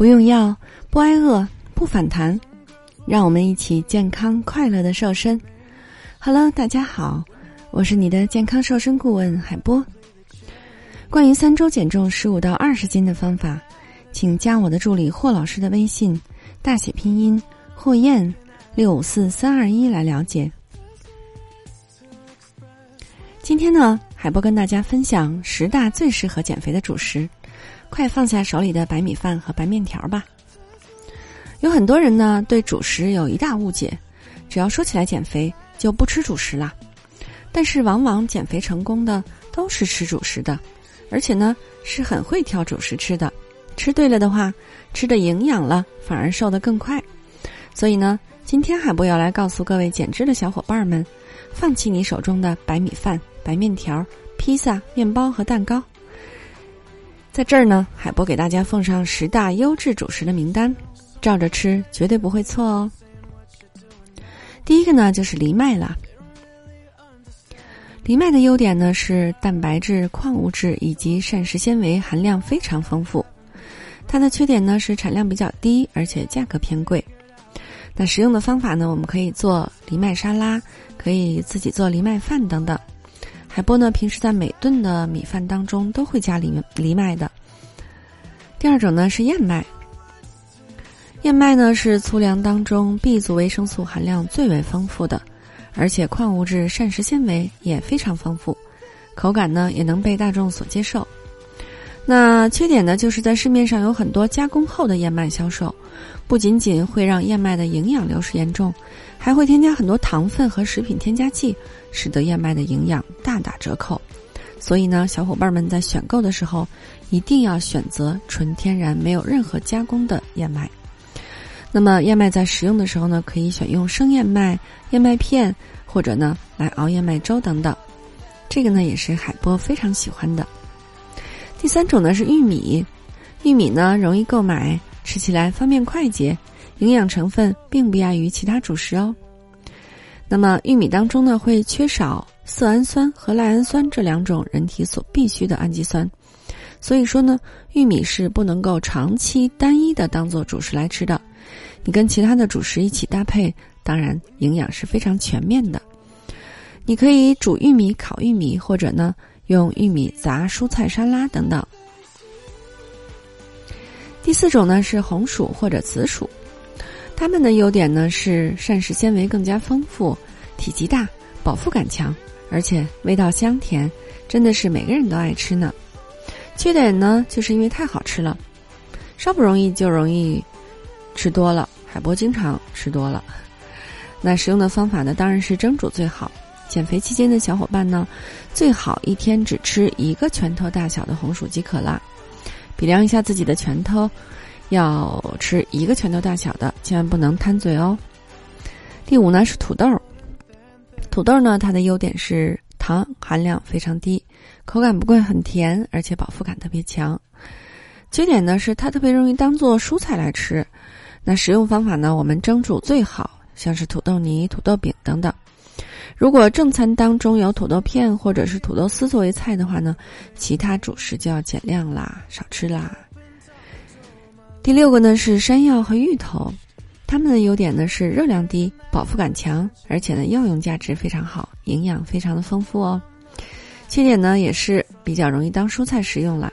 不用药，不挨饿，不反弹，让我们一起健康快乐的瘦身。Hello，大家好，我是你的健康瘦身顾问海波。关于三周减重十五到二十斤的方法，请加我的助理霍老师的微信，大写拼音霍燕六五四三二一来了解。今天呢，海波跟大家分享十大最适合减肥的主食，快放下手里的白米饭和白面条吧。有很多人呢对主食有一大误解，只要说起来减肥就不吃主食啦。但是往往减肥成功的都是吃主食的，而且呢是很会挑主食吃的。吃对了的话，吃的营养了，反而瘦得更快。所以呢，今天海波要来告诉各位减脂的小伙伴们，放弃你手中的白米饭。白面条、披萨、面包和蛋糕，在这儿呢，海波给大家奉上十大优质主食的名单，照着吃绝对不会错哦。第一个呢就是藜麦了。藜麦的优点呢是蛋白质、矿物质以及膳食纤维含量非常丰富，它的缺点呢是产量比较低，而且价格偏贵。那食用的方法呢，我们可以做藜麦沙拉，可以自己做藜麦饭等等。海波呢，平时在每顿的米饭当中都会加藜藜麦的。第二种呢是燕麦，燕麦呢是粗粮当中 B 族维生素含量最为丰富的，而且矿物质、膳食纤维也非常丰富，口感呢也能被大众所接受。那缺点呢，就是在市面上有很多加工后的燕麦销售，不仅仅会让燕麦的营养流失严重。还会添加很多糖分和食品添加剂，使得燕麦的营养大打折扣。所以呢，小伙伴们在选购的时候，一定要选择纯天然、没有任何加工的燕麦。那么，燕麦在食用的时候呢，可以选用生燕麦、燕麦片，或者呢来熬燕麦粥等等。这个呢也是海波非常喜欢的。第三种呢是玉米，玉米呢容易购买，吃起来方便快捷。营养成分并不亚于其他主食哦。那么玉米当中呢会缺少色氨酸和赖氨酸这两种人体所必需的氨基酸，所以说呢玉米是不能够长期单一的当做主食来吃的。你跟其他的主食一起搭配，当然营养是非常全面的。你可以煮玉米、烤玉米，或者呢用玉米杂蔬菜沙拉等等。第四种呢是红薯或者紫薯。它们的优点呢是膳食纤维更加丰富，体积大，饱腹感强，而且味道香甜，真的是每个人都爱吃呢。缺点呢就是因为太好吃了，稍不容易就容易吃多了。海波经常吃多了。那使用的方法呢当然是蒸煮最好。减肥期间的小伙伴呢，最好一天只吃一个拳头大小的红薯即可啦。比量一下自己的拳头。要吃一个拳头大小的，千万不能贪嘴哦。第五呢是土豆，土豆呢它的优点是糖含量非常低，口感不会很甜，而且饱腹感特别强。缺点呢是它特别容易当做蔬菜来吃。那食用方法呢，我们蒸煮最好，像是土豆泥、土豆饼等等。如果正餐当中有土豆片或者是土豆丝作为菜的话呢，其他主食就要减量啦，少吃啦。第六个呢是山药和芋头，它们的优点呢是热量低、饱腹感强，而且呢药用价值非常好，营养非常的丰富哦。缺点呢也是比较容易当蔬菜食用啦。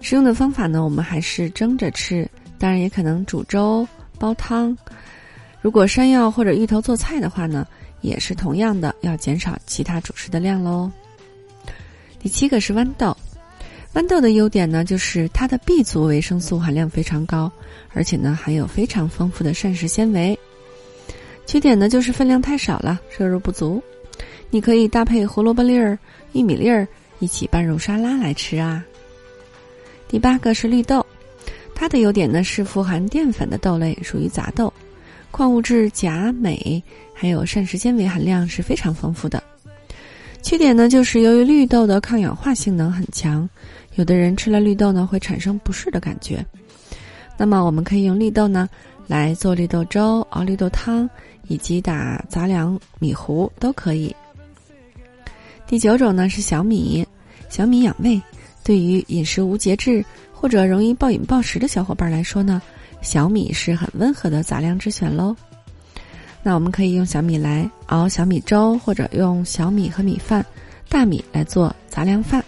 食用的方法呢，我们还是蒸着吃，当然也可能煮粥、煲汤。如果山药或者芋头做菜的话呢，也是同样的要减少其他主食的量喽。第七个是豌豆。豌豆的优点呢，就是它的 B 族维生素含量非常高，而且呢含有非常丰富的膳食纤维。缺点呢就是分量太少了，摄入不足。你可以搭配胡萝卜粒儿、玉米粒儿一起拌入沙拉来吃啊。第八个是绿豆，它的优点呢是富含淀粉的豆类，属于杂豆，矿物质钾、镁还有膳食纤维含量是非常丰富的。缺点呢就是由于绿豆的抗氧化性能很强。有的人吃了绿豆呢，会产生不适的感觉。那么我们可以用绿豆呢来做绿豆粥、熬绿豆汤，以及打杂粮米糊都可以。第九种呢是小米，小米养胃，对于饮食无节制或者容易暴饮暴食的小伙伴来说呢，小米是很温和的杂粮之选喽。那我们可以用小米来熬小米粥，或者用小米和米饭、大米来做杂粮饭。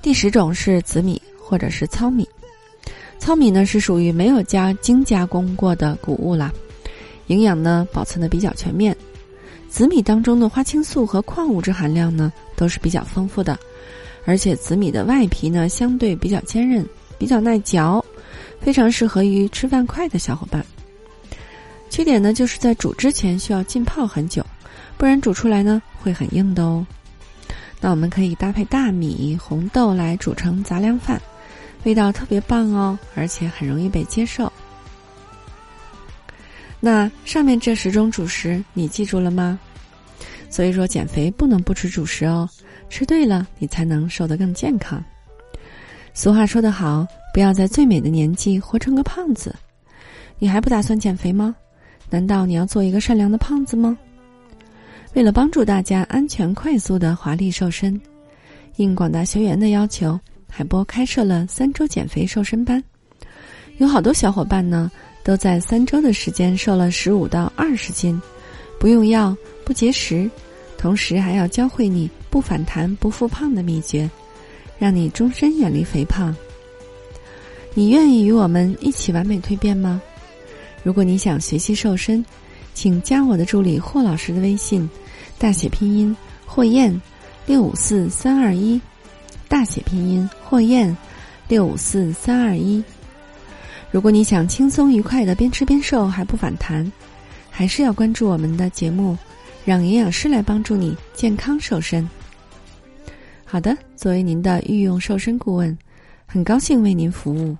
第十种是紫米或者是糙米，糙米呢是属于没有加精加工过的谷物啦，营养呢保存的比较全面。紫米当中的花青素和矿物质含量呢都是比较丰富的，而且紫米的外皮呢相对比较坚韧，比较耐嚼，非常适合于吃饭快的小伙伴。缺点呢，就是在煮之前需要浸泡很久，不然煮出来呢会很硬的哦。那我们可以搭配大米、红豆来煮成杂粮饭，味道特别棒哦，而且很容易被接受。那上面这十种主食你记住了吗？所以说减肥不能不吃主食哦，吃对了你才能瘦得更健康。俗话说得好，不要在最美的年纪活成个胖子。你还不打算减肥吗？难道你要做一个善良的胖子吗？为了帮助大家安全快速的华丽瘦身，应广大学员的要求，海波开设了三周减肥瘦身班。有好多小伙伴呢，都在三周的时间瘦了十五到二十斤，不用药不节食，同时还要教会你不反弹不复胖的秘诀，让你终身远离肥胖。你愿意与我们一起完美蜕变吗？如果你想学习瘦身，请加我的助理霍老师的微信，大写拼音霍燕，六五四三二一，大写拼音霍燕，六五四三二一。如果你想轻松愉快的边吃边瘦还不反弹，还是要关注我们的节目，让营养师来帮助你健康瘦身。好的，作为您的御用瘦身顾问，很高兴为您服务。